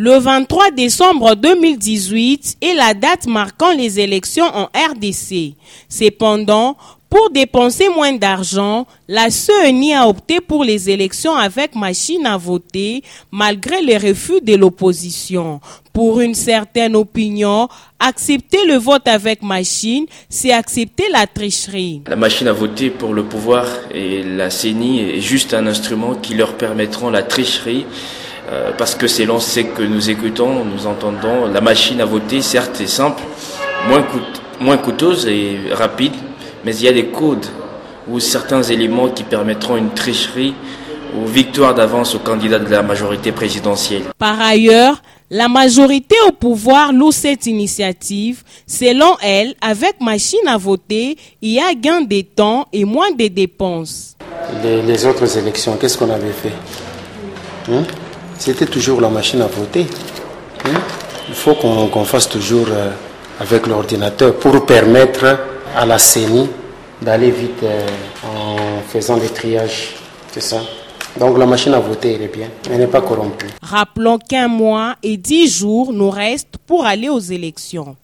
Le 23 décembre 2018 est la date marquant les élections en RDC. Cependant, pour dépenser moins d'argent, la CENI a opté pour les élections avec machine à voter malgré les refus de l'opposition. Pour une certaine opinion, accepter le vote avec machine, c'est accepter la tricherie. La machine à voter pour le pouvoir et la CENI est juste un instrument qui leur permettront la tricherie euh, parce que selon ce que nous écoutons, nous entendons, la machine à voter, certes, est simple, moins, moins coûteuse et rapide, mais il y a des codes ou certains éléments qui permettront une tricherie ou victoire d'avance au candidat de la majorité présidentielle. Par ailleurs, la majorité au pouvoir loue cette initiative. Selon elle, avec machine à voter, il y a gain de temps et moins de dépenses. Les, autres élections, qu'est-ce qu'on avait fait? Hein? C'était toujours la machine à voter. Hein? Il faut qu'on fasse toujours euh, avec l'ordinateur pour permettre à la CENI d'aller vite euh, en faisant des triages. C'est ça. Donc la machine à voter, elle est bien. Elle n'est pas corrompue. Rappelons qu'un mois et dix jours nous restent pour aller aux élections.